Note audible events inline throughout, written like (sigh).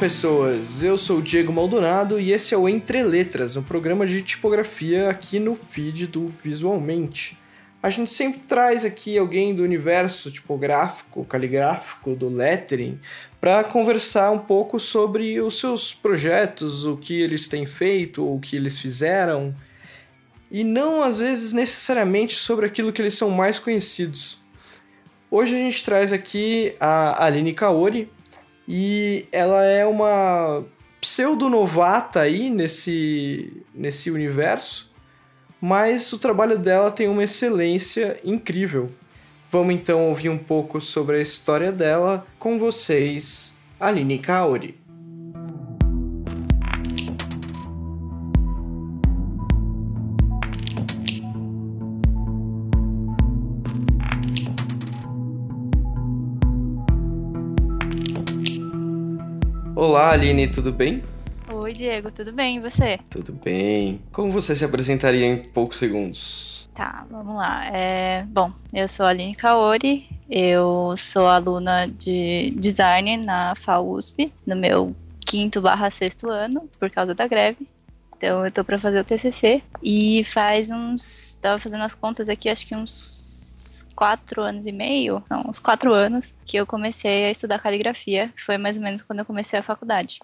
pessoas! Eu sou o Diego Maldonado e esse é o Entre Letras, um programa de tipografia aqui no feed do Visualmente. A gente sempre traz aqui alguém do universo tipográfico, caligráfico, do lettering, para conversar um pouco sobre os seus projetos, o que eles têm feito, o que eles fizeram, e não às vezes necessariamente sobre aquilo que eles são mais conhecidos. Hoje a gente traz aqui a Aline Kaori, e ela é uma pseudo-novata aí nesse, nesse universo, mas o trabalho dela tem uma excelência incrível. Vamos então ouvir um pouco sobre a história dela com vocês, Aline Kaori. Olá, Aline, tudo bem? Oi, Diego, tudo bem? E você? Tudo bem. Como você se apresentaria em poucos segundos? Tá, vamos lá. É, bom, eu sou a Aline Kaori, eu sou aluna de design na FAUSP, no meu quinto barra sexto ano, por causa da greve. Então eu tô para fazer o TCC e faz uns, tava fazendo as contas aqui, acho que uns quatro anos e meio, não, uns quatro anos, que eu comecei a estudar caligrafia. Foi mais ou menos quando eu comecei a faculdade.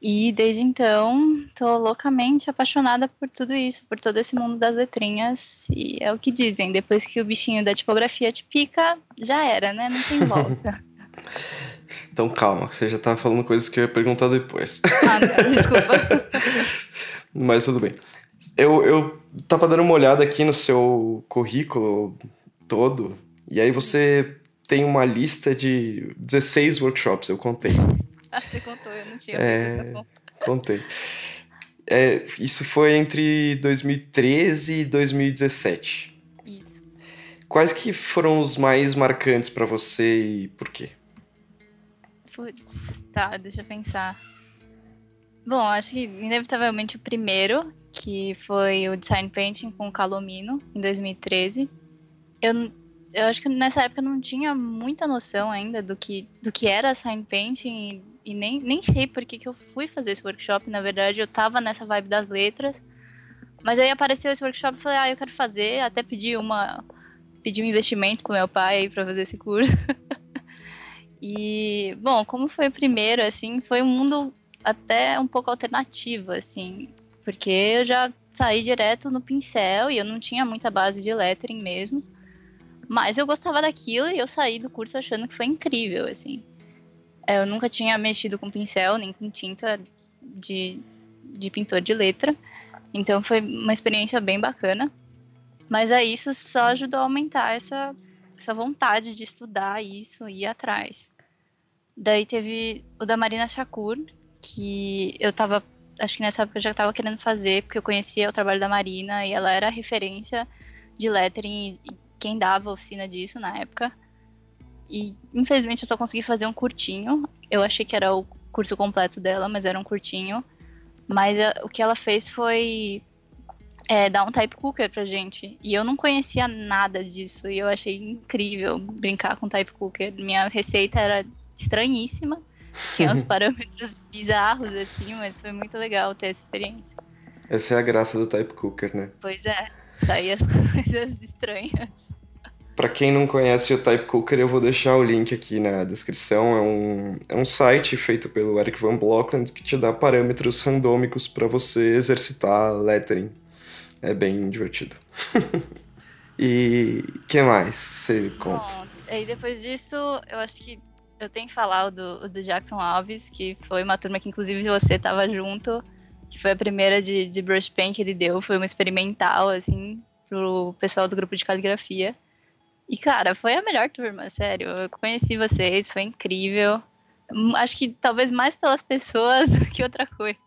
E desde então, tô loucamente apaixonada por tudo isso, por todo esse mundo das letrinhas. E é o que dizem, depois que o bichinho da tipografia te pica, já era, né? Não tem volta. (laughs) então calma, que você já tava falando coisas que eu ia perguntar depois. Ah, não, desculpa. (laughs) Mas tudo bem. Eu, eu tava dando uma olhada aqui no seu currículo todo. E aí você tem uma lista de 16 workshops, eu contei. Ah, você contou, eu não tinha é, Contei. É, isso foi entre 2013 e 2017. Isso. Quais que foram os mais marcantes para você e por quê? Putz, tá, deixa eu pensar. Bom, acho que inevitavelmente o primeiro, que foi o Design Painting com Calomino, em 2013 eu, eu acho que nessa época eu não tinha muita noção ainda do que, do que era sign painting e, e nem, nem sei por que, que eu fui fazer esse workshop. Na verdade, eu tava nessa vibe das letras. Mas aí apareceu esse workshop e falei, ah, eu quero fazer. Até pedi uma pedi um investimento pro meu pai pra fazer esse curso. (laughs) e, bom, como foi o primeiro, assim, foi um mundo até um pouco alternativo, assim. Porque eu já saí direto no pincel e eu não tinha muita base de lettering mesmo. Mas eu gostava daquilo e eu saí do curso achando que foi incrível, assim. É, eu nunca tinha mexido com pincel, nem com tinta de, de pintor de letra. Então foi uma experiência bem bacana. Mas aí isso só ajudou a aumentar essa, essa vontade de estudar isso e ir atrás. Daí teve o da Marina Shakur, que eu tava. Acho que nessa época eu já estava querendo fazer, porque eu conhecia o trabalho da Marina e ela era referência de lettering e quem dava oficina disso na época. E infelizmente eu só consegui fazer um curtinho. Eu achei que era o curso completo dela, mas era um curtinho. Mas a, o que ela fez foi é, dar um type cooker pra gente. E eu não conhecia nada disso. E eu achei incrível brincar com type cooker. Minha receita era estranhíssima. Tinha uns (laughs) parâmetros bizarros, assim, mas foi muito legal ter essa experiência. Essa é a graça do type cooker, né? Pois é sair as (laughs) coisas estranhas. Para quem não conhece o Type Cooker, eu vou deixar o link aqui na descrição. É um, é um site feito pelo Eric Van Blockland que te dá parâmetros randômicos para você exercitar lettering. É bem divertido. (laughs) e que mais você conta? Bom, aí depois disso, eu acho que eu tenho que falar o do, do Jackson Alves, que foi uma turma que inclusive você estava junto que foi a primeira de, de brush paint que ele deu, foi uma experimental, assim, pro pessoal do grupo de caligrafia. E, cara, foi a melhor turma, sério. Eu conheci vocês, foi incrível. Hum, acho que talvez mais pelas pessoas (laughs) do que outra coisa.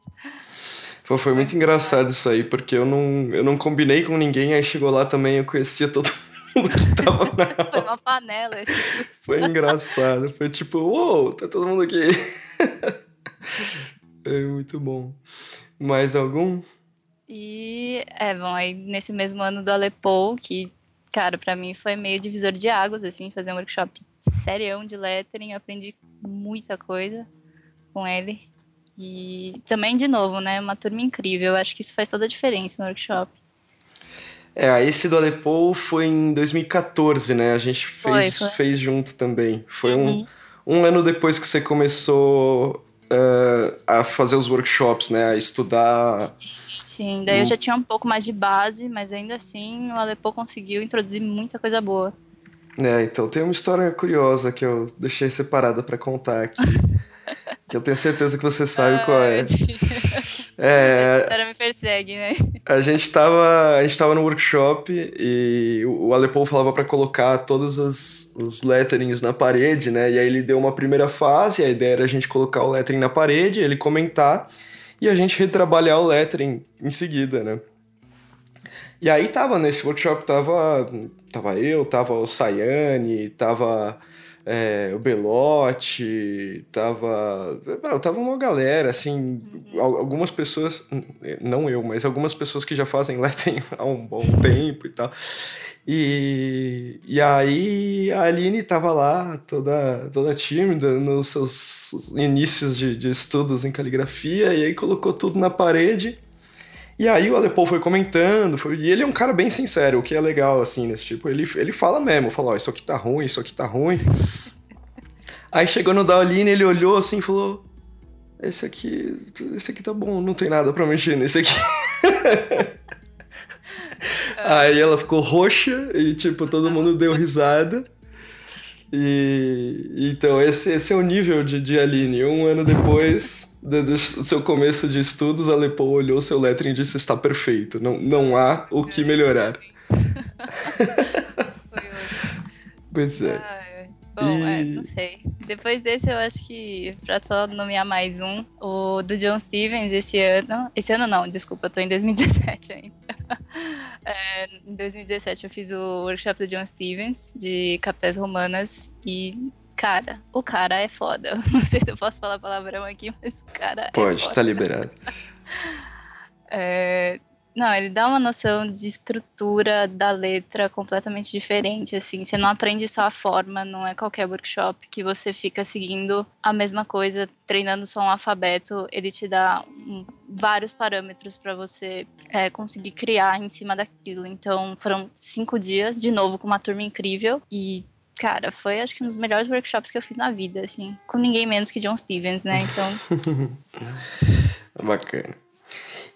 Pô, foi muito engraçado isso aí, porque eu não, eu não combinei com ninguém, aí chegou lá também, eu conhecia todo mundo que tava na (laughs) Foi uma panela. Esse foi engraçado, foi tipo, uou, wow, tá todo mundo aqui. (laughs) é muito bom. Mais algum? E, é, bom, aí nesse mesmo ano do Aleppo, que, cara, para mim foi meio divisor de águas, assim, fazer um workshop serião de lettering, eu aprendi muita coisa. com ele. E também, de novo, né? Uma turma incrível. Eu acho que isso faz toda a diferença no workshop. É, esse do Aleppo foi em 2014, né? A gente fez, foi, foi. fez junto também. Foi uhum. um, um ano depois que você começou uh, a fazer os workshops, né? A estudar. Sim, daí eu já tinha um pouco mais de base, mas ainda assim o Aleppo conseguiu introduzir muita coisa boa. É, então tem uma história curiosa que eu deixei separada para contar aqui. (laughs) que eu tenho certeza que você sabe qual é. É, (laughs) a história me persegue, né? A gente tava, a gente tava no workshop e o Aleppo falava para colocar todos os, os letterings na parede, né? E aí ele deu uma primeira fase, a ideia era a gente colocar o lettering na parede, ele comentar e a gente retrabalhar o lettering em seguida, né? E aí tava nesse workshop, tava, tava eu, tava o Sayane, tava é, o Belote, tava. Não, tava uma galera, assim, uhum. algumas pessoas, não eu, mas algumas pessoas que já fazem (laughs) lettering há um bom tempo e tal. E, e aí a Aline tava lá, toda, toda tímida, nos seus inícios de, de estudos em caligrafia, e aí colocou tudo na parede. E aí o Aleppo foi comentando, foi... e ele é um cara bem sincero, o que é legal, assim, nesse tipo, ele, ele fala mesmo, fala, ó, isso aqui tá ruim, isso aqui tá ruim. aí chegou no Daoline, ele olhou assim e falou, esse aqui, esse aqui tá bom, não tem nada pra mexer nesse aqui. (laughs) aí ela ficou roxa e, tipo, todo mundo deu risada. E então esse, esse é o nível de, de Aline. Um ano depois do, do, seu começo de estudos, a Lepo olhou seu lettering e disse está perfeito. Não, não há o que melhorar. (laughs) pois é. Bom, e... é, não sei. Depois desse, eu acho que, pra só nomear mais um, o do John Stevens esse ano. Esse ano não, desculpa, eu tô em 2017 ainda. É, em 2017 eu fiz o workshop do John Stevens, de Capitais Romanas, e cara, o cara é foda. (laughs) Não sei se eu posso falar palavrão aqui, mas o cara Pode, é tá liberado. (laughs) é, não, ele dá uma noção de estrutura da letra completamente diferente, assim. Você não aprende só a forma, não é qualquer workshop que você fica seguindo a mesma coisa, treinando só um alfabeto. Ele te dá um, vários parâmetros para você é, conseguir criar em cima daquilo. Então, foram cinco dias, de novo, com uma turma incrível. E cara, foi acho que um dos melhores workshops que eu fiz na vida, assim, com ninguém menos que John Stevens, né? Então. (laughs) Bacana.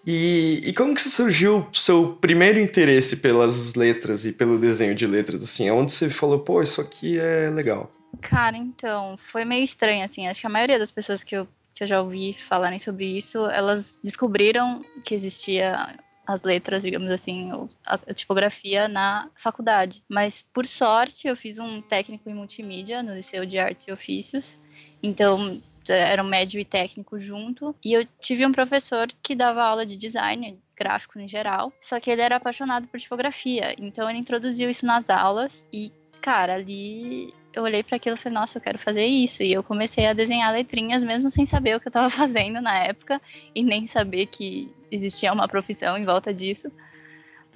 E, e como que surgiu seu primeiro interesse pelas letras e pelo desenho de letras, assim? Onde você falou, pô, isso aqui é legal? Cara, então, foi meio estranho, assim. Acho que a maioria das pessoas que eu, que eu já ouvi falarem sobre isso, elas descobriram que existia as letras, digamos assim, a, tipografia na faculdade. Mas, por sorte, eu fiz um técnico em multimídia no Liceu de Artes e Ofícios. Então, era um médio e técnico junto. E eu tive um professor que dava aula de design gráfico em geral, só que ele era apaixonado por tipografia. Então ele introduziu isso nas aulas e, cara, ali eu olhei para aquilo e falei, nossa, eu quero fazer isso. E eu comecei a desenhar letrinhas mesmo sem saber o que eu estava (laughs) fazendo na época e nem saber que existia uma profissão em volta disso.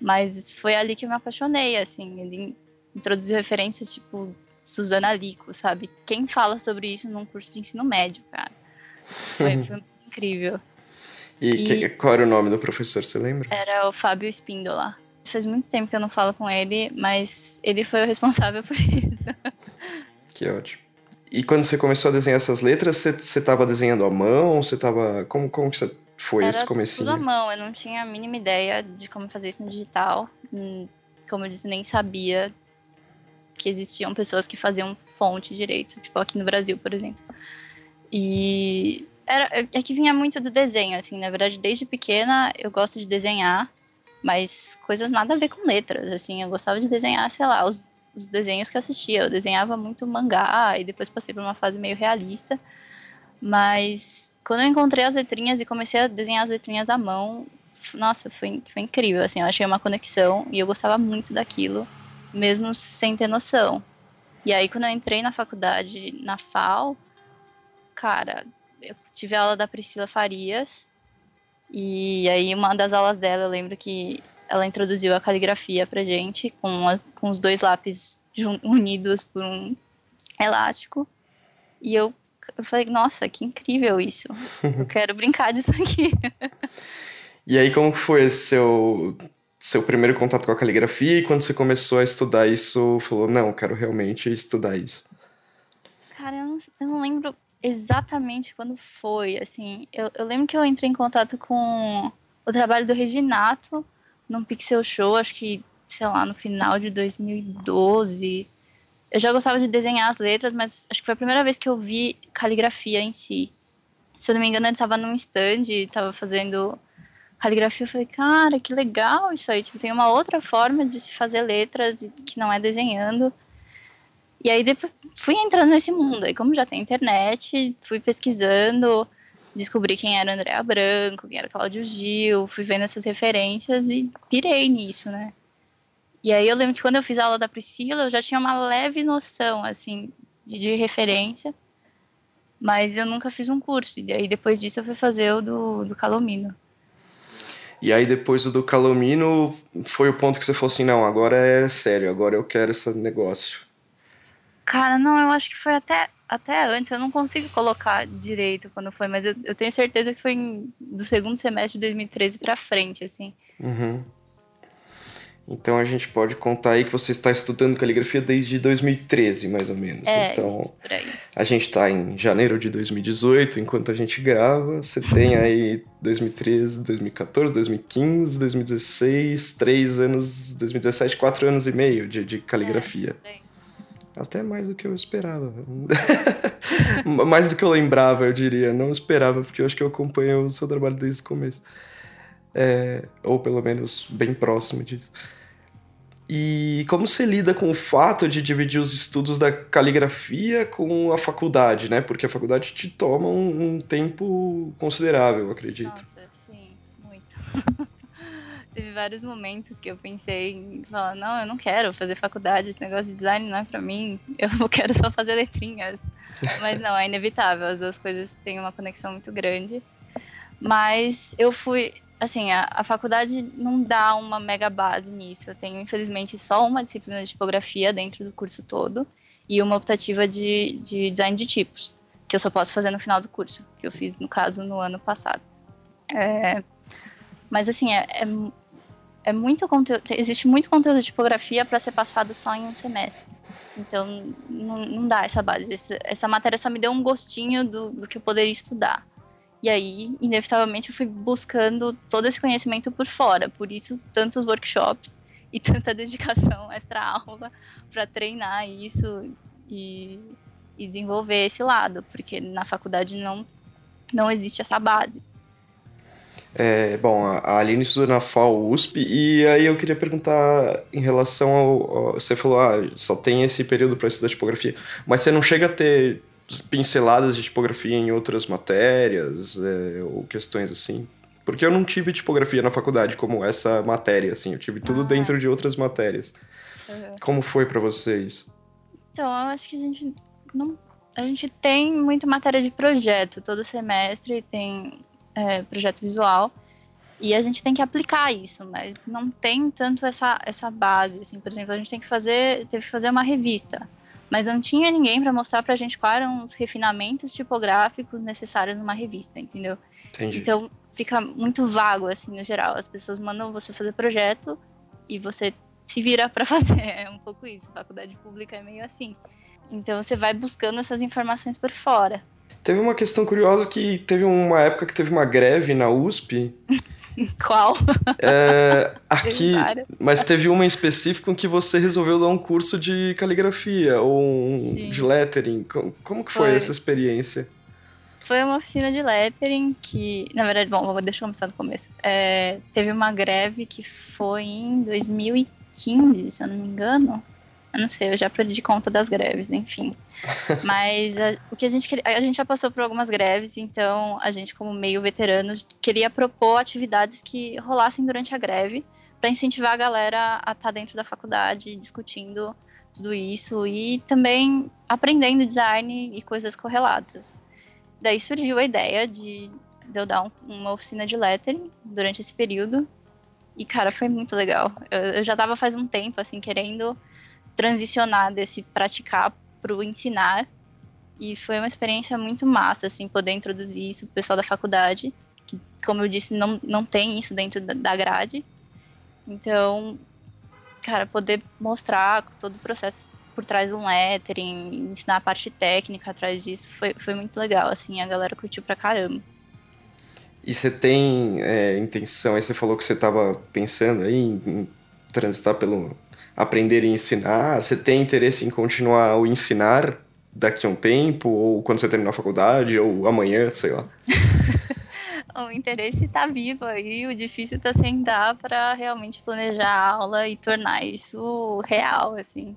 Mas foi ali que eu me apaixonei, assim. Ele introduziu referências, tipo, Suzana Lico, sabe? Quem fala sobre isso num curso de ensino médio, cara? Foi, (laughs) foi incrível. E, e que, qual era o nome do professor, você lembra? Era o Fábio Espíndola. Faz muito tempo que eu não falo com ele, mas ele foi o responsável por (laughs) isso. Que ótimo. E quando você começou a desenhar essas letras, você estava desenhando à mão? Você estava como como que você foi Era esse comecinho? Tudo à mão. Eu não tinha a mínima ideia de como fazer isso no digital. Hum, como eu disse, nem sabia que existiam pessoas que faziam fonte direito, tipo aqui no Brasil, por exemplo. E era, é que vinha muito do desenho, assim, na verdade, desde pequena eu gosto de desenhar, mas coisas nada a ver com letras, assim, eu gostava de desenhar, sei lá, os, os desenhos que assistia. Eu desenhava muito mangá e depois passei por uma fase meio realista. Mas quando eu encontrei as letrinhas e comecei a desenhar as letrinhas à mão, nossa, foi, foi incrível, assim, eu achei uma conexão e eu gostava muito daquilo mesmo sem ter noção. E aí, quando eu entrei na faculdade, na FAO, cara, eu tive a aula da Priscila Farias, e aí uma das aulas dela, eu lembro que ela introduziu a caligrafia pra gente, com, as, com os dois lápis unidos por um elástico, e eu, eu falei, nossa, que incrível isso. Eu (laughs) quero brincar disso aqui. e aí, como foi esse seu, seu primeiro contato com a caligrafia? E quando você começou a estudar isso, falou, não, quero realmente estudar isso? Cara, eu não, eu não lembro exatamente quando foi, assim. Eu, eu lembro que eu entrei em contato com o trabalho do Reginato num Pixel Show, acho que, sei lá, no final de 2012 eu já gostava de desenhar as letras, mas acho que foi a primeira vez que eu vi caligrafia em si. Se eu não me engano, ele estava num stand, estava fazendo caligrafia. Eu falei, cara, que legal isso aí. Tipo, tem uma outra forma de se fazer letras que não é desenhando. E aí depois fui entrando nesse mundo. Aí como já tem internet, fui pesquisando, descobri quem era Andréa Branco, quem era Cláudio Gil, fui vendo essas referências e pirei nisso, né? E aí eu lembro que quando eu fiz a aula da Priscila, eu já tinha uma leve noção, assim, de, de referência, mas eu nunca fiz um curso. E aí depois disso eu fui fazer o do, do Calomino. E aí depois do Calomino foi o ponto que você falou assim, não, agora é sério, agora eu quero esse negócio. Cara, não, eu acho que foi até, até antes, eu não consigo colocar direito quando foi, mas eu, eu tenho certeza que foi em, do segundo semestre de 2013 pra frente, assim. Uhum. Então a gente pode contar aí que você está estudando caligrafia desde 2013, mais ou menos. É, então aí. a gente está em janeiro de 2018, enquanto a gente grava. Você tem aí 2013, 2014, 2015, 2016, três anos, 2017, quatro anos e meio de, de caligrafia. É, Até mais do que eu esperava. (laughs) mais do que eu lembrava, eu diria. Não esperava, porque eu acho que eu acompanho o seu trabalho desde o começo. É, ou pelo menos bem próximo disso. E como você lida com o fato de dividir os estudos da caligrafia com a faculdade, né? Porque a faculdade te toma um, um tempo considerável, acredito. Nossa, sim, muito. (laughs) Teve vários momentos que eu pensei em falar, não, eu não quero fazer faculdade, esse negócio de design não é para mim, eu (laughs) quero só fazer letrinhas. (laughs) Mas não, é inevitável, as duas coisas têm uma conexão muito grande. Mas eu fui, assim, a, a, faculdade não dá uma mega base nisso. Eu tenho, infelizmente, só uma disciplina de tipografia dentro do curso todo e uma optativa de, de design de tipos, que eu só posso fazer no final do curso, que eu fiz, no caso, no ano passado. É, mas, assim, é, é, é muito conteúdo, existe muito conteúdo de tipografia para ser passado só em um semestre. Então, não, não dá essa base. Essa, essa matéria só me deu um gostinho do, do que eu poderia estudar. E aí, inevitavelmente, eu fui buscando todo esse conhecimento por fora. Por isso, tantos workshops e (laughs) tanta dedicação extra aula para treinar isso e, e, desenvolver esse lado, porque na faculdade não, não existe essa base. É, bom, a Aline estuda na FAO USP, e aí eu queria perguntar em relação ao. ao você falou, ah, só tem esse período para estudar tipografia, mas você não chega a ter pinceladas de tipografia em outras matérias é, ou questões assim? Porque eu não tive tipografia na faculdade como essa matéria, assim. Eu tive tudo ah, dentro de outras matérias. Uhum. Como foi para vocês? Então, eu acho que a gente não... A gente tem muita matéria de projeto. Todo semestre tem é, projeto visual. E a gente tem que aplicar isso, mas não tem tanto essa, essa base. Assim, por exemplo, a gente tem que fazer, teve que fazer uma revista mas não tinha ninguém para mostrar para a gente quais eram os refinamentos tipográficos necessários numa revista, entendeu? Entendi. Então fica muito vago assim no geral. As pessoas mandam você fazer projeto e você se vira para (laughs) fazer. É um pouco isso. Faculdade pública é meio assim. Então você vai buscando essas informações por fora. Teve uma questão curiosa que teve uma época que teve uma greve na USP (laughs) (laughs) Qual? É, aqui, mas teve uma em específico em que você resolveu dar um curso de caligrafia ou um de lettering. Como, que foi, foi, essa experiência? Foi uma oficina de lettering que, na verdade, bom, deixa eu começar do começo. É, teve uma greve que foi em 2015, se eu não me engano. Eu não sei, eu já perdi conta das greves, enfim. (laughs) Mas a, o que a gente queria, a gente já passou por algumas greves, então a gente, como meio veterano, queria propor atividades que rolassem durante a greve para incentivar a galera a estar tá dentro da faculdade discutindo tudo isso e também aprendendo design e coisas correlatas. Daí surgiu a ideia de, de eu dar um, uma oficina de lettering durante esse período. E, cara, foi muito legal. Eu, eu já tava faz um tempo, assim, querendo transicionar desse praticar para o ensinar. e foi uma experiência muito massa, assim, poder introduzir isso pro pessoal da faculdade, que, como eu disse, não, não tem isso dentro da grade. Então, cara, poder mostrar todo o processo por trás do lettering, ensinar a parte técnica atrás disso, foi, foi muito legal, assim, a galera curtiu pra caramba. E você tem é, intenção, aí você falou que você estava pensando aí em, em, transitar pelo aprender e ensinar, você tem interesse em continuar o ensinar daqui a um tempo, ou quando você terminar a faculdade, ou amanhã, sei lá? (laughs) o interesse está vivo aí, o difícil está sentar para realmente planejar a aula e tornar isso real, assim.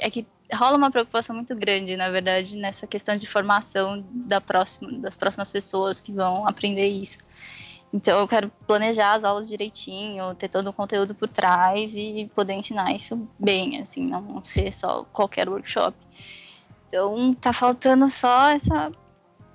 É que rola uma preocupação muito grande, na verdade, nessa questão de formação da próxima, das próximas pessoas que vão aprender isso. Então eu quero planejar as aulas direitinho, ter todo o conteúdo por trás e poder ensinar isso bem, assim, não ser só qualquer workshop. Então tá faltando só essa,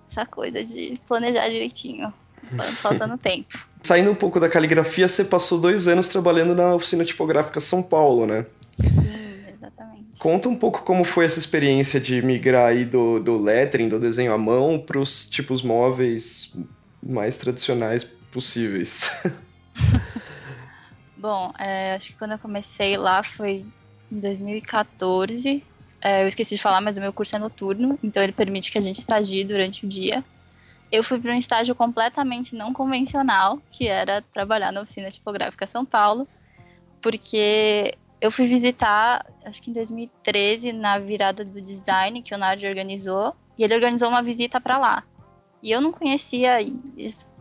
essa coisa de planejar direitinho. Tá faltando (laughs) tempo. Saindo um pouco da caligrafia, você passou dois anos trabalhando na oficina tipográfica São Paulo, né? Sim, exatamente. Conta um pouco como foi essa experiência de migrar aí do, do lettering, do desenho à mão, para os tipos móveis mais tradicionais possíveis. (laughs) Bom, é, acho que quando eu comecei lá foi em 2014. É, eu esqueci de falar, mas o meu curso é noturno, então ele permite que a gente estagie durante o dia. Eu fui para um estágio completamente não convencional, que era trabalhar na oficina tipográfica São Paulo, porque eu fui visitar, acho que em 2013, na virada do design que o Nardi organizou, e ele organizou uma visita para lá. E eu não conhecia,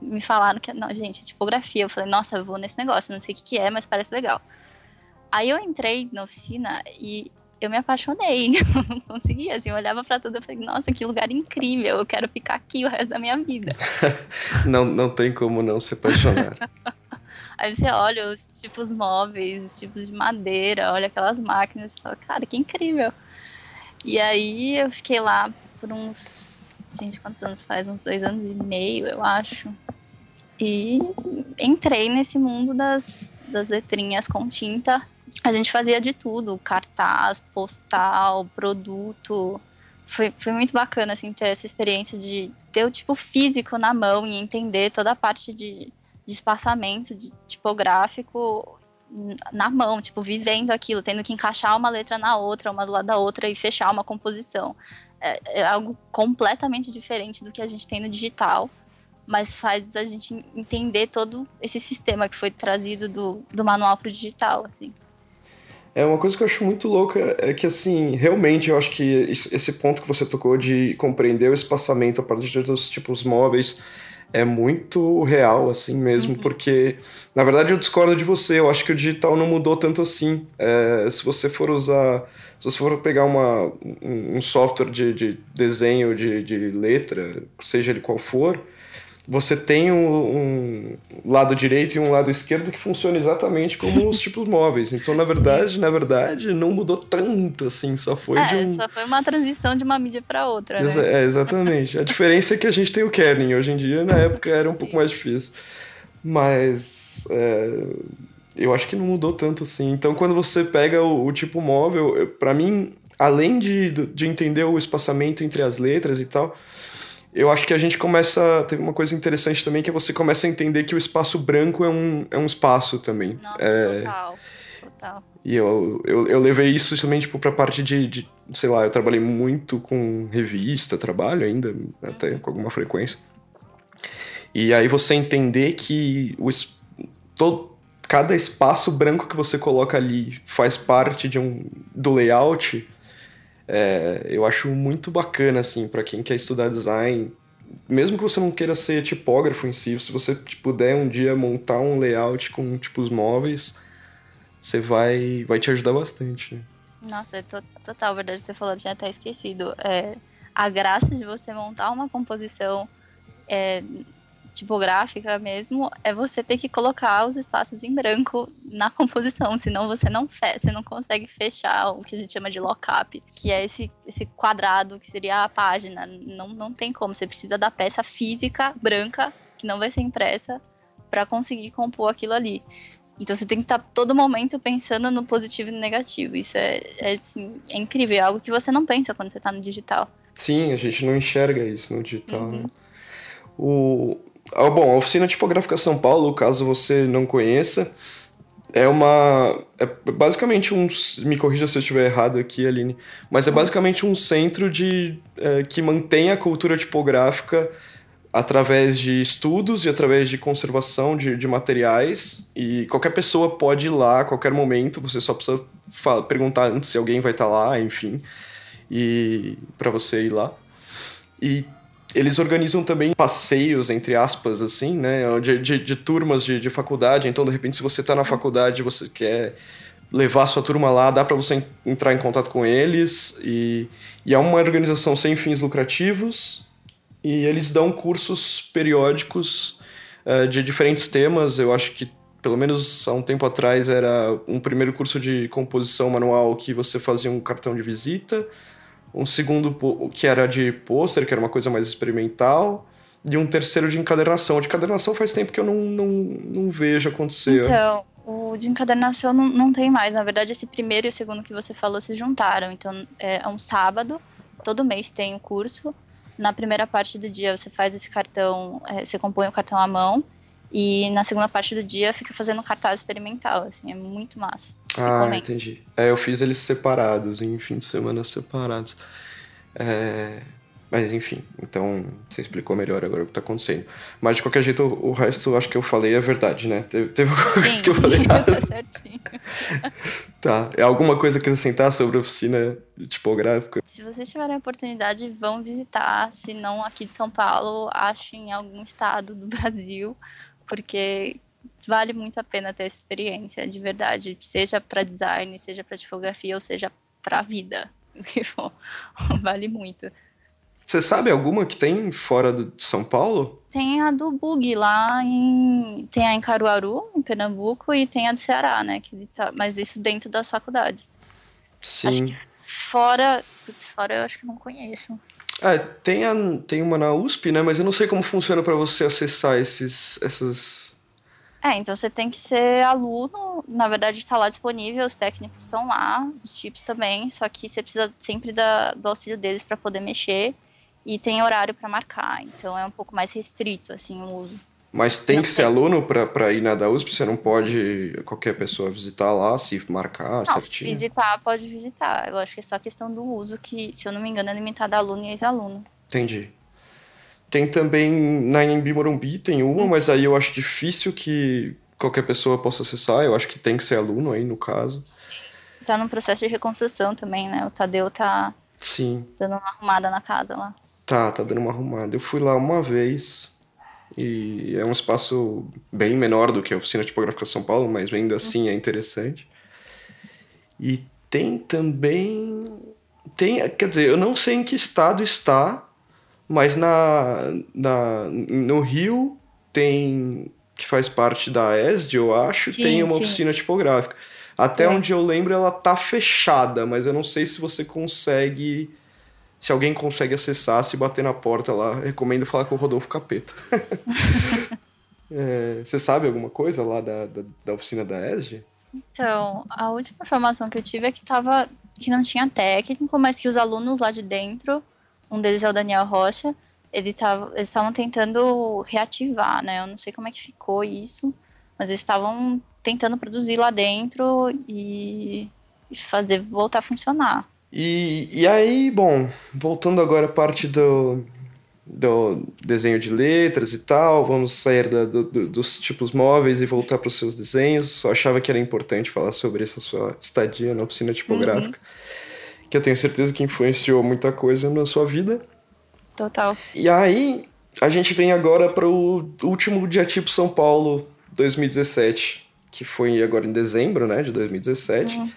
me falaram que, não, gente, é tipografia. Eu falei, nossa, eu vou nesse negócio, não sei o que, que é, mas parece legal. Aí eu entrei na oficina e eu me apaixonei, (laughs) não conseguia, assim, eu olhava para tudo e falei, nossa, que lugar incrível, eu quero ficar aqui o resto da minha vida. (laughs) não, não tem como não se apaixonar. (laughs) Aí você olha os tipos móveis, os tipos de madeira, olha aquelas máquinas e fala, cara, que incrível. E aí eu fiquei lá por uns gente, quantos anos faz? Uns dois anos e meio, eu acho. E entrei nesse mundo das, das letrinhas com tinta. A gente fazia de tudo, cartaz, postal, produto. Foi, foi muito bacana, assim, ter essa experiência de ter o tipo físico na mão e entender toda a parte de, de espaçamento, de tipográfico na mão, tipo, vivendo aquilo, tendo que encaixar uma letra na outra, uma do lado da outra e fechar uma composição é, é algo completamente diferente do que a gente tem no digital, mas faz a gente entender todo esse sistema que foi trazido do, do manual para o digital, assim. É uma coisa que eu acho muito louca é que assim, realmente eu acho que esse ponto que você tocou de compreender o espaçamento a partir dos tipos móveis é muito real, assim mesmo, uhum. porque, na verdade, eu discordo de você. Eu acho que o digital não mudou tanto assim. É, se você for usar. Se você for pegar uma, um software de, de desenho de, de letra, seja ele qual for, você tem um, um, lado direito e um lado esquerdo que funciona exatamente como os (laughs) tipos móveis. Então, na verdade, na verdade, não mudou tanto, assim, só foi é, de um... só foi uma transição de uma mídia para outra, né? É, exatamente. A diferença é que a gente tem o kerning hoje em dia, na época era um Sim. pouco mais difícil. Mas é, eu acho que não mudou tanto, assim. Então, quando você pega o, o tipo móvel, para mim, além de, de entender o espaçamento entre as letras e tal eu acho que a gente começa. Teve uma coisa interessante também, que é você começa a entender que o espaço branco é um, é um espaço também. Nossa, é... total. Total. E eu, eu, eu levei isso também, tipo, pra parte de, de, sei lá, eu trabalhei muito com revista, trabalho ainda, até uhum. com alguma frequência. E aí você entender que o, todo, cada espaço branco que você coloca ali faz parte de um, do layout é, eu acho muito bacana, assim, para quem quer estudar design. Mesmo que você não queira ser tipógrafo em si, se você puder um dia montar um layout com tipos móveis, você vai, vai te ajudar bastante. Né? Nossa, é total verdade. Você falou, tinha até esquecido. É, a graça de você montar uma composição é, tipográfica mesmo, é você ter que colocar os espaços em branco na composição, senão você não fecha, você não consegue fechar o que a gente chama de lockup, que é esse, esse quadrado que seria a página. Não, não tem como, você precisa da peça física branca, que não vai ser impressa, para conseguir compor aquilo ali. Então você tem que estar tá todo momento pensando no positivo e no negativo. Isso é, é, assim, é incrível, é algo que você não pensa quando você está no digital. Sim, a gente não enxerga isso no digital. Uhum. Né? O, ah, bom, a Oficina Tipográfica São Paulo, caso você não conheça, é uma. É basicamente um. Me corrija se eu estiver errado aqui, Aline. Mas é basicamente um centro de é, que mantém a cultura tipográfica através de estudos e através de conservação de, de materiais. E qualquer pessoa pode ir lá a qualquer momento, você só precisa perguntar antes se alguém vai estar lá, enfim. E para você ir lá. E eles organizam também passeios, entre aspas, assim, né? De, de, de turmas de, de, faculdade. Então, de repente, se você está na faculdade você quer levar sua turma lá, dá para você entrar em contato com eles. E, e é uma organização sem fins lucrativos. E eles dão cursos periódicos uh, de diferentes temas. Eu acho que, pelo menos há um tempo atrás, era um primeiro curso de composição manual que você fazia um cartão de visita um segundo que era de pôster, que era uma coisa mais experimental, e um terceiro de encadernação. De encadernação faz tempo que eu não, não, não vejo acontecer. Então, o de encadernação não, não tem mais. Na verdade, esse primeiro e o segundo que você falou se juntaram. Então, é um sábado, todo mês tem o um curso. Na primeira parte do dia você faz esse cartão, é, você compõe o cartão à mão, e na segunda parte do dia fica fazendo cartaz experimental, assim, é muito massa. Ah, entendi. É, eu fiz eles separados, em fim de semana separados. É... Mas enfim, então você explicou melhor agora o que tá acontecendo. Mas de qualquer jeito, o resto acho que eu falei é verdade, né? Teve, teve alguma Sim, coisa que eu falei errado. tá (laughs) certinho. (laughs) tá. É alguma coisa a acrescentar sobre a oficina tipográfica? Se vocês tiverem a oportunidade, vão visitar. Se não aqui de São Paulo, acho em algum estado do (laughs) Brasil, porque vale muito a pena ter experiência, de verdade, seja para design, seja para tipografia ou seja para vida. (laughs) vale muito. Você sabe alguma que tem fora de São Paulo? Tem a do Bug lá em. Tem a em Caruaru, em Pernambuco, e tem a do Ceará, né? Que tá... Mas isso dentro das faculdades. Sim. fora. Putz, fora eu acho que não conheço. É, tem, a, tem uma na USP, né? Mas eu não sei como funciona para você acessar esses, essas é, então você tem que ser aluno, na verdade está lá disponível, os técnicos estão lá, os tips também, só que você precisa sempre da, do auxílio deles para poder mexer e tem horário para marcar, então é um pouco mais restrito assim o uso. Mas tem não que ser aluno para ir na da USP? Você não pode qualquer pessoa visitar lá, se marcar não, certinho? visitar pode visitar. Eu acho que é só questão do uso, que, se eu não me engano, é limitado a aluno e ex-aluno. Entendi. Tem também na Inhembi Morumbi, tem uma, hum. mas aí eu acho difícil que qualquer pessoa possa acessar. Eu acho que tem que ser aluno aí, no caso. Tá num processo de reconstrução também, né? O Tadeu tá Sim. dando uma arrumada na casa lá. Tá, tá dando uma arrumada. Eu fui lá uma vez e é um espaço bem menor do que a Oficina Tipográfica São Paulo, mas ainda assim é interessante. E tem também. Tem, quer dizer, eu não sei em que estado está, mas na, na, no Rio tem, que faz parte da ESD, eu acho, sim, tem uma sim. oficina tipográfica. Até é. onde eu lembro, ela tá fechada, mas eu não sei se você consegue. Se alguém consegue acessar, se bater na porta lá, recomendo falar com o Rodolfo Capeta. (laughs) é, você sabe alguma coisa lá da, da, da, oficina da ESG? Então, a última informação que eu tive é que, tava, que não tinha técnico, mas que os alunos lá de dentro um deles é o Daniel Rocha, ele tava, eles estavam tentando reativar, né? Eu não sei como é que ficou isso, mas eles estavam tentando produzir lá dentro e, fazer voltar a funcionar. E, e aí, bom, voltando agora a parte do, do desenho de letras e tal, vamos sair da, do, dos tipos móveis e voltar para os seus desenhos. Só achava que era importante falar sobre essa sua estadia na oficina tipográfica. Uhum que eu tenho certeza que influenciou muita coisa na sua vida. Total. E aí, a gente vem agora para o último dia tipo São Paulo 2017, que foi agora em dezembro, né, de 2017. Uhum.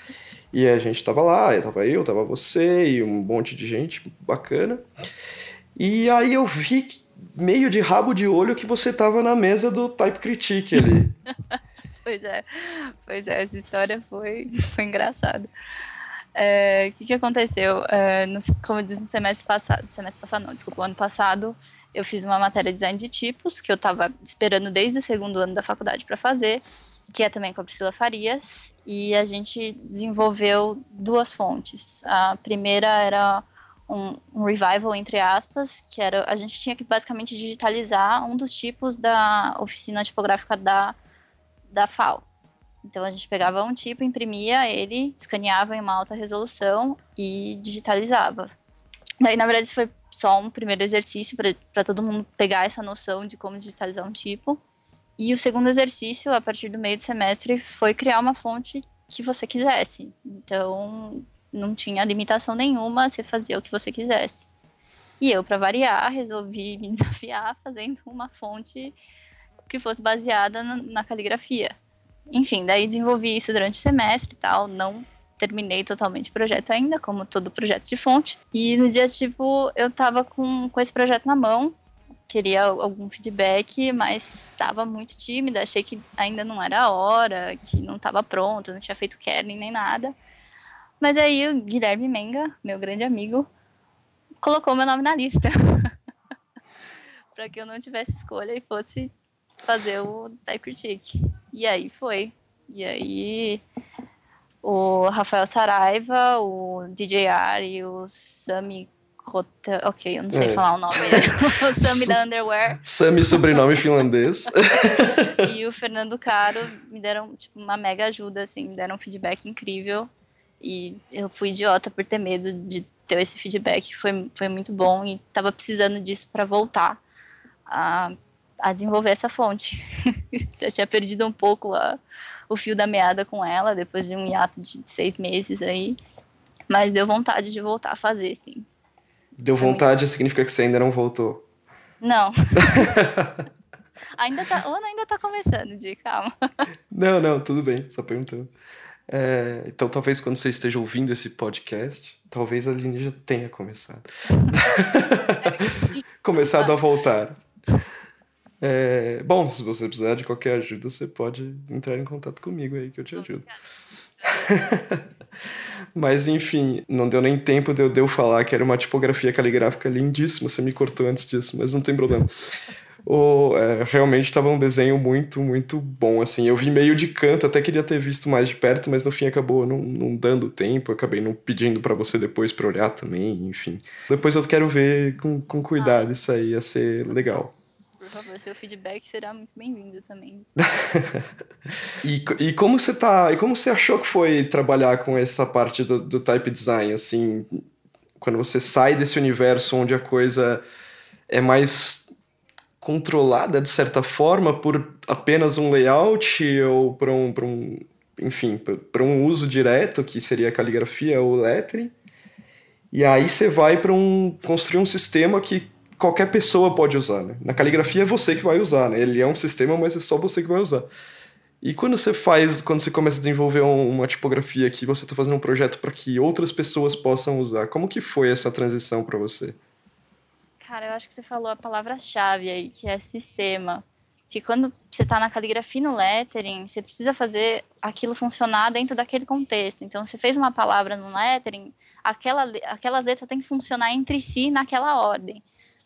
E a gente tava lá, tava eu, tava você e um monte de gente bacana. E aí eu vi meio de rabo de olho que você tava na mesa do Type Critique ali. (laughs) pois é, pois é, essa história foi, foi engraçada. É, o que, que aconteceu? É, no, como eu disse no semestre passado, semestre passado não, desculpa, ano passado, eu fiz uma matéria de design de tipos, que eu estava esperando desde o segundo ano da faculdade para fazer. que é também com a Priscila Farias, e a gente desenvolveu duas fontes. A primeira era um, um, revival, entre aspas, que era a gente tinha que basicamente digitalizar um dos tipos da oficina tipográfica da, da FAO. Então a gente pegava um tipo, imprimia ele, escaneava em uma alta resolução e digitalizava. Daí, na verdade, foi só um primeiro exercício para todo mundo pegar essa noção de como digitalizar um tipo. E o segundo exercício, a partir do meio do semestre, foi criar uma fonte que você quisesse. Então, não tinha limitação nenhuma, você fazia o que você quisesse. E eu, para variar, resolvi me (laughs) desafiar fazendo uma fonte que fosse baseada na, na caligrafia. Enfim, daí desenvolvi isso durante o semestre e tal, não terminei totalmente o projeto ainda, como todo projeto de fonte. E no dia, tipo, eu tava com, com esse projeto na mão, queria algum feedback, mas estava muito tímida, achei que ainda não era a hora, que não estava pronto, não tinha feito kerning nem nada. Mas aí o Guilherme Menga, meu grande amigo, colocou meu nome na lista. (laughs) para que eu não tivesse escolha e fosse fazer o Type Critique. E aí foi. E aí o Rafael Saraiva, o DJR e o Sami Hotel. Ok, eu não sei é. falar o nome. (laughs) o Sami da Underwear. Sami, sobrenome finlandês. (laughs) e o Fernando Caro me deram tipo, uma mega ajuda, assim, me deram um feedback incrível. E eu fui idiota por ter medo de ter esse feedback. Foi, foi muito bom e tava precisando disso para voltar a, a desenvolver essa fonte. (laughs) Já tinha perdido um pouco a, o fio da meada com ela depois de um hiato de seis meses aí. Mas deu vontade de voltar a fazer, sim. Deu vontade muito... significa que você ainda não voltou. Não. (laughs) ainda tá, o ano ainda tá começando, de calma. Não, não, tudo bem, só perguntando. É, então, talvez quando você esteja ouvindo esse podcast, talvez a Aline já tenha começado. (laughs) começado a voltar. É, bom, se você precisar de qualquer ajuda, você pode entrar em contato comigo aí que eu te ajudo. (laughs) Mas enfim, não deu nem tempo de eu, de eu falar que era uma tipografia caligráfica lindíssima. Você me cortou antes disso, mas não tem problema. O, é, realmente estava um desenho muito, muito bom, assim. Eu vi meio de canto, até queria ter visto mais de perto, mas no fim acabou não, não dando tempo. Acabei não pedindo para você depois para olhar também, enfim. Depois eu quero ver com, com cuidado, isso aí ia ser legal. Por favor, seu feedback será muito bem-vindo também. (laughs) e, e como você tá. E como você achou que foi trabalhar com essa parte do, do type design, assim, quando você sai desse universo onde a coisa é mais controlada de certa forma por apenas um layout ou por um, por um enfim, para um uso direto, que seria a caligrafia ou lettering. E aí você vai para um construir um sistema que qualquer pessoa pode usar, né? Na caligrafia é você que vai usar, né? Ele é um sistema, mas é só você que vai usar. E quando você faz, quando você começa a desenvolver uma tipografia que você está fazendo um projeto para que outras pessoas possam usar, como que foi essa transição para você? Cara, eu acho que você falou a palavra-chave aí, que é sistema. Que quando você está na caligrafia e no lettering, você precisa fazer aquilo funcionar dentro daquele contexto. Então, você fez uma palavra no lettering, aquela, aquelas letras têm que funcionar entre si naquela ordem.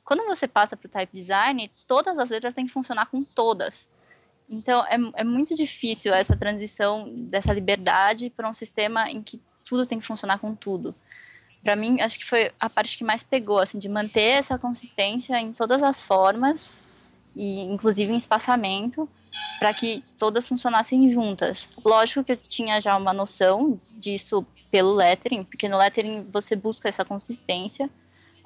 Quando você passa para o type design, todas as letras têm que funcionar com todas. Então, é, é muito difícil essa transição dessa liberdade para um sistema em que tudo tem que funcionar com tudo. Para mim, acho que foi a parte que mais pegou, assim, de manter essa consistência em todas as formas e inclusive em espaçamento, para que todas funcionassem juntas. Lógico que eu tinha já uma noção disso pelo lettering, porque no lettering você busca essa consistência,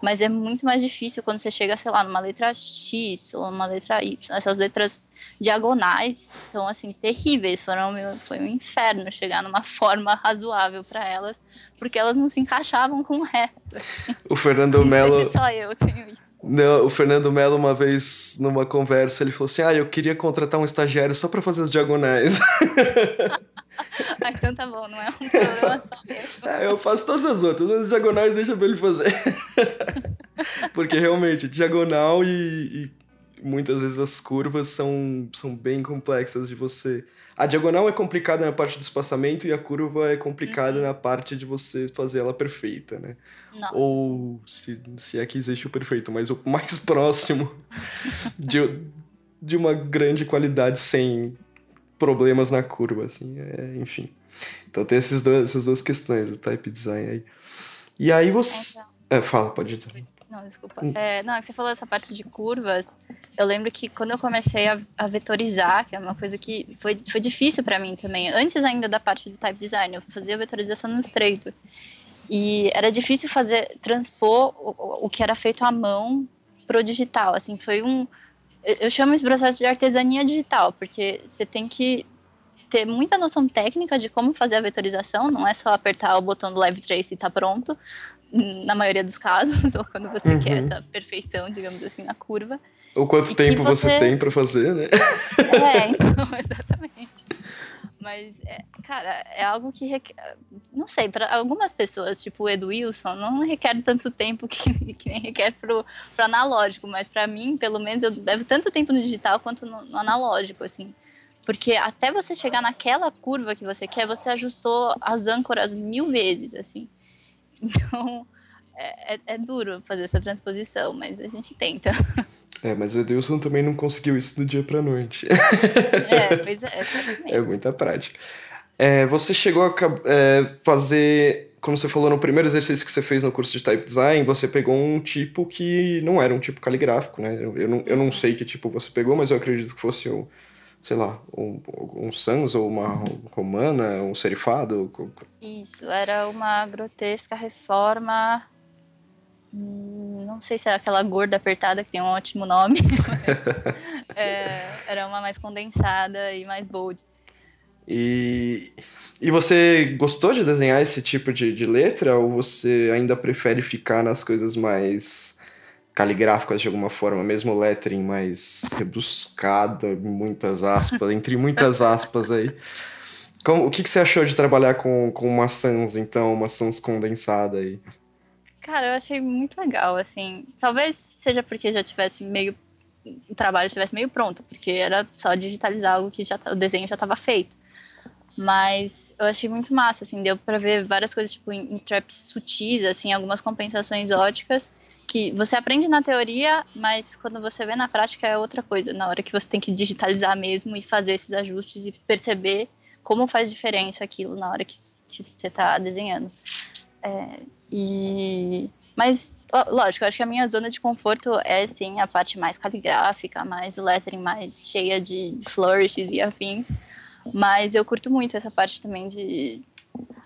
mas é muito mais difícil quando você chega, sei lá, numa letra X ou numa letra Y. Essas letras diagonais são, assim, terríveis. Foram, foi um inferno chegar numa forma razoável para elas, porque elas não se encaixavam com o resto. Assim. O Fernando Mello. só eu tenho isso. Não, o Fernando Mello, uma vez, numa conversa, ele falou assim: Ah, eu queria contratar um estagiário só para fazer as diagonais. (laughs) ah, então tá bom, não é um problema só mesmo. É, eu faço todas as outras, as diagonais deixa pra ele fazer. (laughs) Porque realmente, diagonal e, e, muitas vezes as curvas são, são bem complexas de você. A diagonal é complicada na parte do espaçamento e a curva é complicada uhum. na parte de você fazer ela perfeita, né? Nossa, Ou se, se é que existe o perfeito, mas o mais (laughs) próximo de, de uma grande qualidade sem problemas na curva, assim, é, enfim. Então tem esses dois, essas duas questões, o type design aí. E aí você... É, fala, pode dizer. Não, desculpa. Hum. É, não, é você falou essa parte de curvas. Eu lembro que quando eu comecei a, a vetorizar, que é uma coisa que foi, foi difícil para mim também, antes ainda da parte de type design, eu fazia vetorização no Illustrator. E era difícil fazer, transpor o, o que era feito à mão pro digital. Assim, foi um. Eu chamo esse processo de artesania digital, porque você tem que ter muita noção técnica de como fazer a vetorização, não é só apertar o botão do Live Trace e tá pronto, na maioria dos casos, (laughs) ou quando você uhum. quer essa perfeição, digamos assim, na curva. Ou quanto tempo você... você... tem para fazer, né? É, (laughs) então, (laughs) exatamente. Mas, é, cara, é algo que requer. Não sei, para algumas pessoas, tipo o Edu Wilson, não requer tanto tempo (laughs) que, que nem requer pro, pro analógico, mas para mim, pelo menos, eu levo tanto tempo no digital quanto no, no analógico, assim. Porque até você chegar naquela curva que você quer, você ajustou as âncoras mil vezes, assim. (laughs) Então, é, é, é, duro fazer essa transposição, mas a gente tenta. (laughs) É, mas o Edilson também não conseguiu isso do dia pra noite. É, pois é, É (laughs) muita prática. É, você chegou a é, fazer, como você falou no primeiro exercício que você fez no curso de Type Design, você pegou um tipo que não era um tipo caligráfico, né? Eu, eu, não, eu não sei que tipo você pegou, mas eu acredito que fosse o sei lá, um, um sans ou uma romana, um serifado? Isso, era uma grotesca reforma. Hum, não sei se era aquela gorda apertada, que tem um ótimo nome. (laughs) é, era uma mais condensada e mais bold. E, e você gostou de desenhar esse tipo de, de letra ou você ainda prefere ficar nas coisas mais caligráficas de alguma forma, mesmo lettering mais rebuscado, muitas aspas, entre muitas aspas aí. Como, o que, que você achou de trabalhar com, com maçãs, então, maçãs condensada aí? Cara, eu achei muito legal, assim. Talvez seja porque já tivesse meio. O trabalho estivesse meio pronto, porque era só digitalizar algo que já tá, o desenho já estava feito. Mas eu achei muito massa, assim, deu para ver várias coisas, tipo, em, em traps sutis, assim, algumas compensações óticas que você aprende na teoria, mas quando você vê na prática é outra coisa. Na hora que você tem que digitalizar mesmo e fazer esses ajustes e perceber como faz diferença aquilo na hora que, que você está desenhando. É, e mas, lógico, acho que a minha zona de conforto é, sim, a parte mais caligráfica, mais lettering, mais cheia de flourishes e afins. Mas eu curto muito essa parte também de...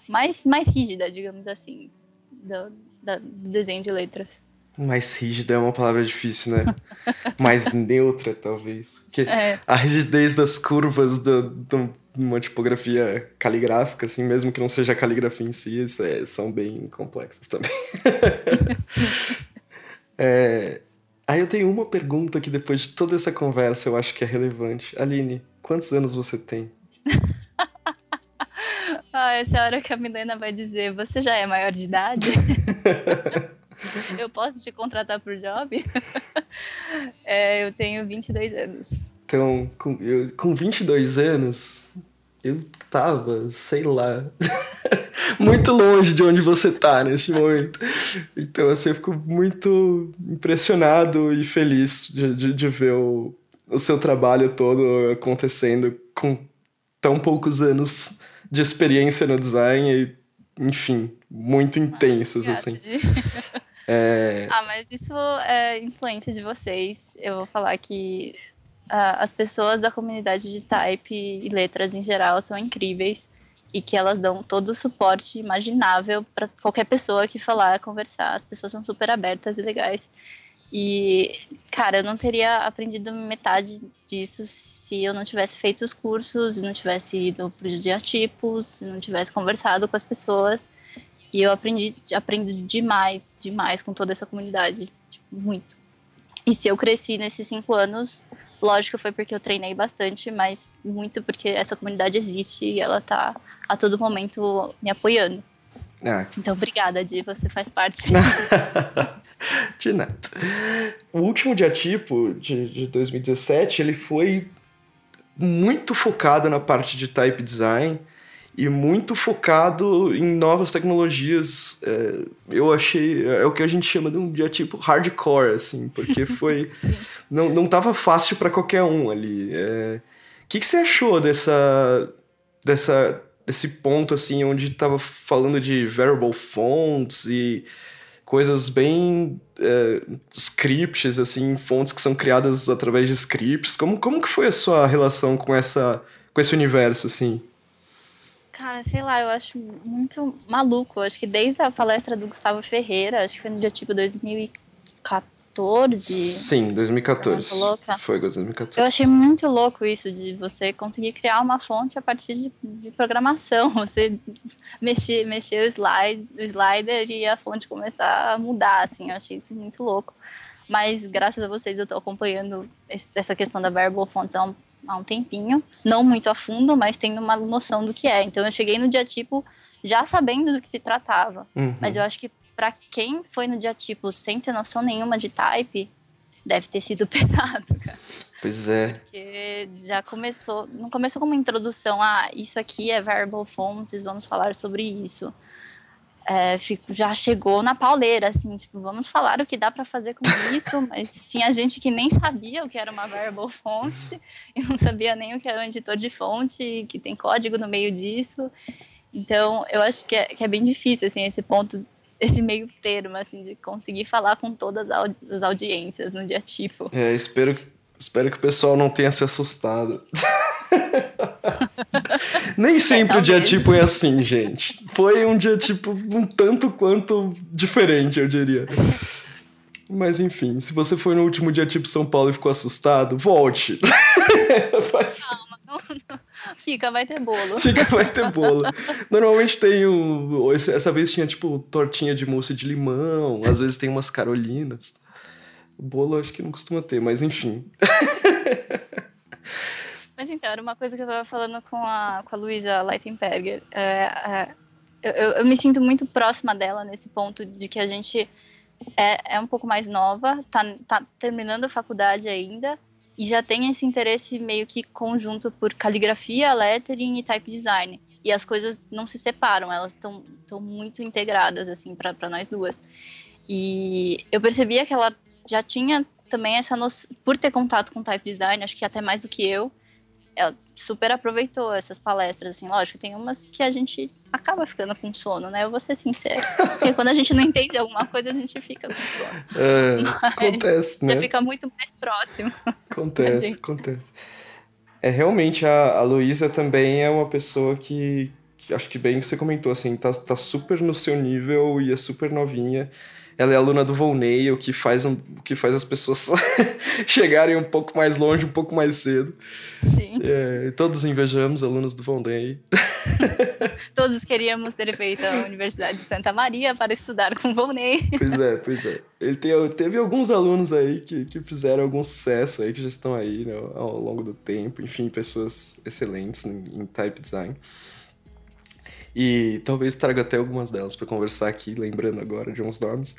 Mais, mais rígida, digamos assim, do, do desenho de letras. Mais rígida é uma palavra difícil, né? (laughs) Mais neutra, talvez. Porque é. a rigidez das curvas do, do, de uma tipografia caligráfica, assim, mesmo que não seja a caligrafia em si, é, são bem complexas também. (laughs) é, aí eu tenho uma pergunta que depois de toda essa conversa eu acho que é relevante. Aline, quantos anos você tem? (laughs) ah, essa é a hora que a Milena vai dizer, você já é maior de idade? (laughs) eu posso te contratar por job? (laughs) é, eu tenho 22 anos. Então, com, eu, com 22 anos, eu tava, sei lá, (laughs) muito longe de onde você tá neste momento. Então, assim, eu fico muito impressionado e feliz de, de, de ver o, o seu trabalho todo acontecendo com tão poucos anos de experiência no design e, enfim, muito intensos, assim. É... Ah, mas isso é influência de vocês. Eu vou falar que uh, as pessoas da comunidade de type e letras em geral são incríveis e que elas dão todo o suporte imaginável para qualquer pessoa que falar, conversar. As pessoas são super abertas e legais. E, cara, eu não teria aprendido metade disso se eu não tivesse feito os cursos, não tivesse ido para os diatipos, não tivesse conversado com as pessoas. E eu aprendi, aprendo demais, demais com toda essa comunidade, tipo, muito. E se eu cresci nesses cinco anos, lógico foi porque eu treinei bastante, mas muito porque essa comunidade existe e ela tá a todo momento me apoiando. Ah. Então, obrigada, Di, você faz parte. (laughs) de nada. O último diatipo de, de 2017, ele foi muito focado na parte de type design e muito focado em novas tecnologias. É, eu achei. É o que a gente chama de um dia tipo hardcore, assim, porque (laughs) foi. não, não tava fácil para qualquer um ali. É, que, que você achou dessa, dessa, desse ponto, assim, onde tava falando de variable fonts e coisas bem é, scripts, assim, fontes que são criadas através de scripts. Como, como que foi a sua relação com essa com esse universo, assim? Cara, sei lá, eu acho muito maluco. Acho que desde a palestra do Gustavo Ferreira, acho que foi no dia tipo 2014. Sim, 2014. Louca. Foi 2014. Eu achei muito louco isso de você conseguir criar uma fonte a partir de, de programação. (laughs) Você mexer, mexer o, slide, o slider e a fonte começar a mudar, assim. Eu achei isso muito louco. Mas graças a vocês eu estou acompanhando essa questão da Variable Fonts há um há um tempinho, não muito a fundo, mas tendo uma noção do que é. Então eu cheguei no dia tipo já sabendo do que se tratava. Uhum. Mas eu acho que para quem foi no dia tipo sem ter noção nenhuma de type, deve ter sido (laughs) pesado, cara. Pois é. Porque já começou, não começou como introdução, ah, isso aqui é variable fonts, vamos falar sobre isso é, fico, já chegou na pauleira, assim, tipo, vamos falar o que dá para fazer com isso, (laughs) mas tinha gente que nem sabia o que era uma variable fonte e não sabia nem o que era um editor de fonte, que tem código no meio disso. Então, eu acho que é, que é bem difícil, assim, esse ponto, esse meio termo, assim, de conseguir falar com todas as audiências no dia tipo. É, espero, espero que o pessoal não tenha se assustado. (laughs) Nem sempre é, o dia tipo é assim, gente. Foi um dia tipo um tanto quanto diferente, eu diria. Mas enfim, se você foi no último dia tipo São Paulo e ficou assustado, volte. (laughs) Faz... Calma, não, não. Fica, vai ter bolo. Fica, vai ter bolo. Normalmente tem o. Essa vez tinha tipo tortinha de mousse de limão, às vezes tem umas carolinas. O bolo acho que não costuma ter, mas enfim. (laughs) Mas então, era uma coisa que eu tava falando com a, com a Luísa Leitenberger. É, é, eu, eu, me sinto muito próxima dela nesse ponto de que a gente é, é um pouco mais nova, tá, tá terminando a faculdade ainda, e já tem esse interesse meio que conjunto por caligrafia, lettering e type design. E as coisas não se separam, elas estão muito integradas, assim, para nós duas. E eu percebia que ela já tinha também essa noção, por ter contato com type design, acho que até mais do que eu, ela super aproveitou essas palestras, assim, lógico, tem umas que a gente acaba ficando com sono, né? Eu vou ser sincera. Porque quando a gente não entende alguma coisa, a gente fica com sono. É, acontece, né? Já fica muito mais próximo. Acontece, acontece. É, realmente, a, a Luísa também é uma pessoa que, que, acho que bem que você comentou, assim, tá, tá super no seu nível e é super novinha. Ela é aluna do Volney, o que faz, um, o que faz as pessoas (laughs) chegarem um pouco mais longe, um pouco mais cedo. Sim. É, todos invejamos alunos do Volney. (laughs) todos queríamos ter feito a Universidade de Santa Maria para estudar com Volney. Pois é, pois é. Ele tem, teve alguns alunos aí que, que fizeram algum sucesso aí, que já estão aí né, ao longo do tempo. Enfim, pessoas excelentes em, em type design. E talvez traga até algumas delas para conversar aqui, lembrando agora de uns nomes.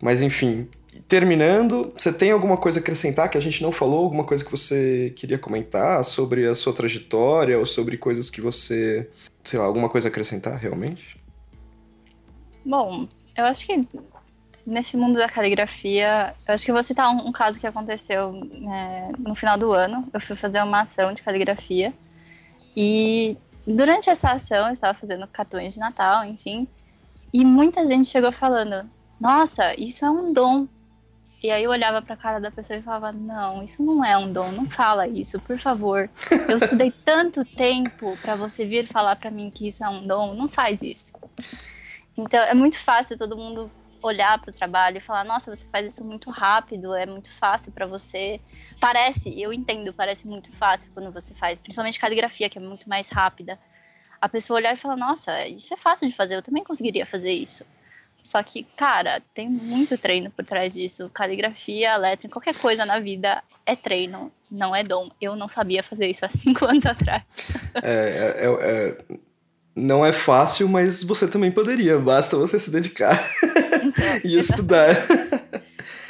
Mas enfim, terminando, você tem alguma coisa a acrescentar que a gente não falou? Alguma coisa que você queria comentar sobre a sua trajetória ou sobre coisas que você, sei lá, alguma coisa a acrescentar realmente? Bom, eu acho que nesse mundo da caligrafia, eu acho que eu vou citar um, um caso que aconteceu é, no final do ano. Eu fui fazer uma ação de caligrafia e durante essa ação, eu estava fazendo cartões de Natal, enfim, e muita gente chegou falando: Nossa, isso é um dom. E aí eu olhava para a cara da pessoa e falava: Não, isso não é um dom, não fala isso, por favor. Eu estudei (laughs) tanto tempo para você vir falar para mim que isso é um dom, não faz isso. Então é muito fácil todo mundo olhar para o trabalho e falar: nossa, você faz isso muito rápido, é muito fácil para você. Parece, eu entendo, parece muito fácil quando você faz, principalmente caligrafia, que é muito mais rápida. A pessoa olhar e falar: nossa, isso é fácil de fazer, eu também conseguiria fazer isso. Só que, cara, tem muito treino por trás disso. Caligrafia, letra, qualquer coisa na vida é treino, não é dom. Eu não sabia fazer isso há cinco (laughs) anos atrás. É, é, é, é não é fácil, mas você também poderia, basta você se dedicar (laughs) e estudar. (laughs)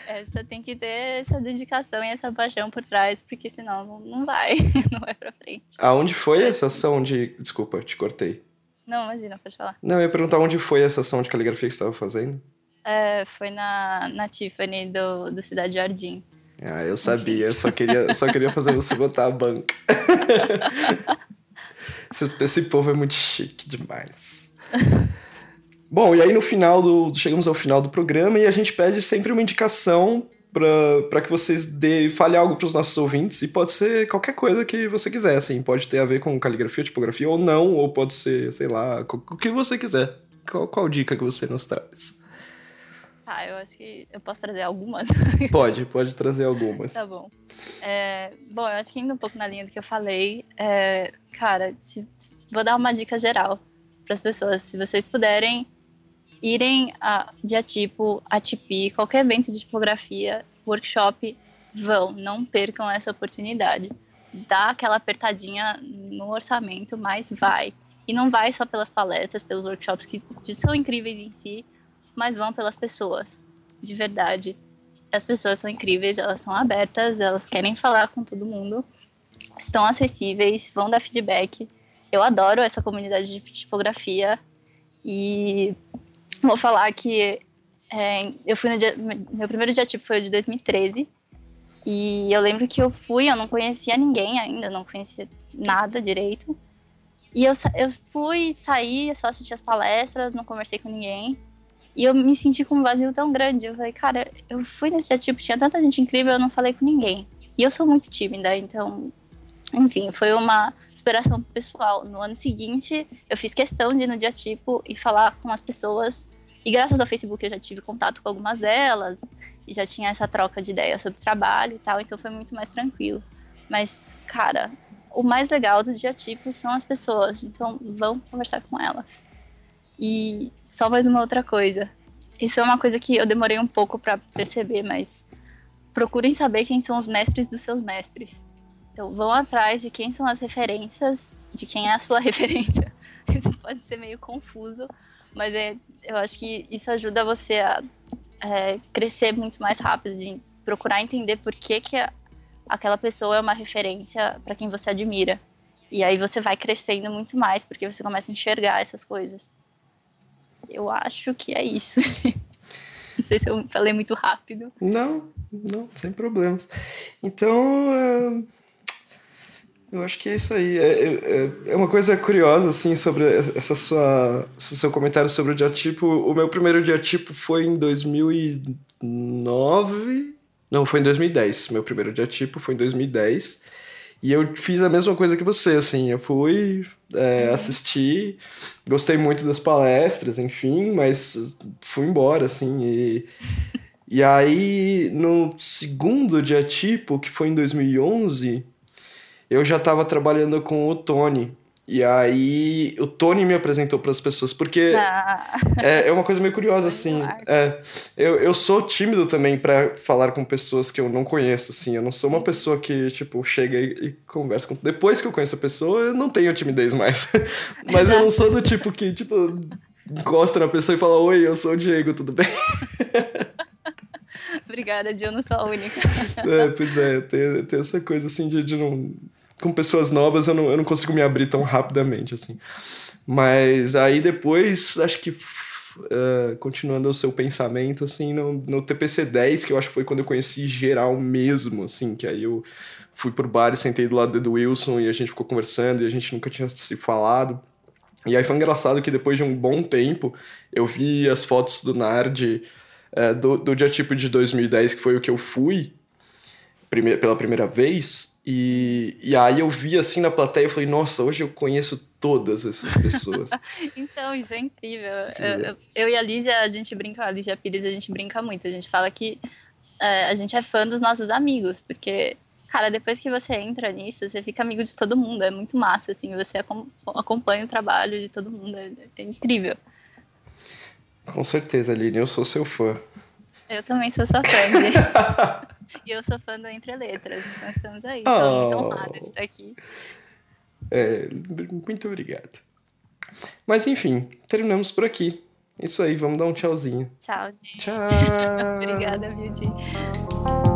É, você tem que ter essa dedicação e essa paixão por trás, porque senão não vai, (laughs) não vai pra frente. Aonde foi essa ação de. Desculpa, te cortei. Não, imagina, pode falar. Não, eu ia perguntar onde foi essa ação de caligrafia que você estava fazendo. É, foi na, na Tiffany do, do Cidade Jardim. Ah, eu sabia, eu só queria, só queria fazer você botar a banca. Esse, esse povo é muito chique demais. (laughs) Bom, e aí no final do. Chegamos ao final do programa e a gente pede sempre uma indicação para que vocês dê, fale algo para os nossos ouvintes e pode ser qualquer coisa que você quiser, assim, pode ter a ver com caligrafia, tipografia ou não, ou pode ser, sei lá, o que você quiser. Qual, qual dica que você nos traz? Tá, eu acho que eu posso trazer algumas. (laughs) Pode, pode trazer algumas. tá bom. É, bom, eu acho que indo um pouco na linha do que eu falei, é, cara, se, vou dar uma dica geral para as pessoas. Se vocês puderem irem a Diatipo, Atipi, qualquer evento de tipografia, workshop, vão, não percam essa oportunidade. Dá aquela apertadinha no orçamento, mas vai. E não vai só pelas palestras, pelos workshops que são incríveis em si, mas vão pelas pessoas, de verdade. As pessoas são incríveis, elas são abertas, elas querem falar com todo mundo, estão acessíveis, vão dar feedback. Eu adoro essa comunidade de tipografia e vou falar que é, eu fui no dia, meu primeiro dia tipo foi o de 2013 e eu lembro que eu fui, eu não conhecia ninguém ainda, não conhecia nada direito. E eu, eu fui, saí, só assisti as palestras, não conversei com ninguém. E eu me senti com um vazio tão grande. Eu falei, cara, eu fui nesse dia tipo, tinha tanta gente incrível, eu não falei com ninguém. E eu sou muito tímida, então. Enfim, foi uma inspiração pessoal. No ano seguinte, eu fiz questão de ir no dia tipo e falar com as pessoas. E graças ao Facebook eu já tive contato com algumas delas. E já tinha essa troca de ideias sobre trabalho e tal, então foi muito mais tranquilo. Mas, cara, o mais legal do dia tipo são as pessoas, então vão conversar com elas. E só mais uma outra coisa. Isso é uma coisa que eu demorei um pouco para perceber, mas procurem saber quem são os mestres dos seus mestres. Então vão atrás de quem são as referências, de quem é a sua (laughs) referência. Isso pode ser meio confuso, mas é, eu acho que isso ajuda você a é, crescer muito mais rápido, de procurar entender por que, que aquela pessoa é uma referência para quem você admira. E aí você vai crescendo muito mais, porque você começa a enxergar essas coisas. Eu acho que é isso. (laughs) não sei se eu falei muito rápido. Não, não, sem problemas. Então, uh, eu acho que é isso aí. É, é, é, uma coisa curiosa, assim, sobre essa sua, esse seu comentário sobre o diatipo. O meu primeiro diatipo foi em 2009. Não, foi em 2010. Meu primeiro diatipo foi em 2010. E eu fiz a mesma coisa que você, assim, eu fui é, uhum. assistir, gostei muito das palestras, enfim, mas fui embora, assim, e... E aí, no segundo dia tipo, que foi em 2011, eu já estava trabalhando com o Tony, e aí o Tony me apresentou para as pessoas, porque ah. é, é uma coisa meio curiosa, assim. É, eu, eu sou tímido também para falar com pessoas que eu não conheço, assim. Eu não sou uma pessoa que, tipo, chega e, e conversa com. Depois que eu conheço a pessoa, eu não tenho timidez mais. (laughs) Mas eu não sou do tipo que, tipo, encosta na pessoa e fala: Oi, eu sou o Diego, tudo bem? (laughs) Obrigada, Di, eu não sou a única. é, pois é, tem, tem essa coisa assim de, de não com pessoas novas eu não, eu não consigo me abrir tão rapidamente, assim. Mas aí depois, acho que uh, continuando o seu pensamento, assim, no, no TPC 10, que eu acho que foi quando eu conheci geral mesmo, assim, que aí eu fui pro bar e sentei do lado do Wilson e a gente ficou conversando e a gente nunca tinha se falado. E aí foi engraçado que depois de um bom tempo eu vi as fotos do Nard uh, do, do dia tipo de 2010, que foi o que eu fui prime pela primeira vez, e, e aí eu vi assim na plateia e falei, nossa, hoje eu conheço todas essas pessoas. (laughs) então, isso é incrível. Eu, eu, e a Lígia, a gente brinca, a Lígia Pires, a gente brinca muito. A gente fala que é, a gente é fã dos nossos amigos, porque, cara, depois que você entra nisso, você fica amigo de todo mundo. É muito massa, assim, você acompanha o trabalho de todo mundo. É, é incrível. Com certeza, Aline, eu sou seu fã. Eu também sou sua fã. (laughs) E eu sou fã do Entre Letras, então estamos aí. Estou oh. muito honrada de estar aqui. É, muito obrigado. Mas enfim, terminamos por aqui. Isso aí, vamos dar um tchauzinho. Tchau, gente. Tchau. (laughs) Obrigada, Beauty.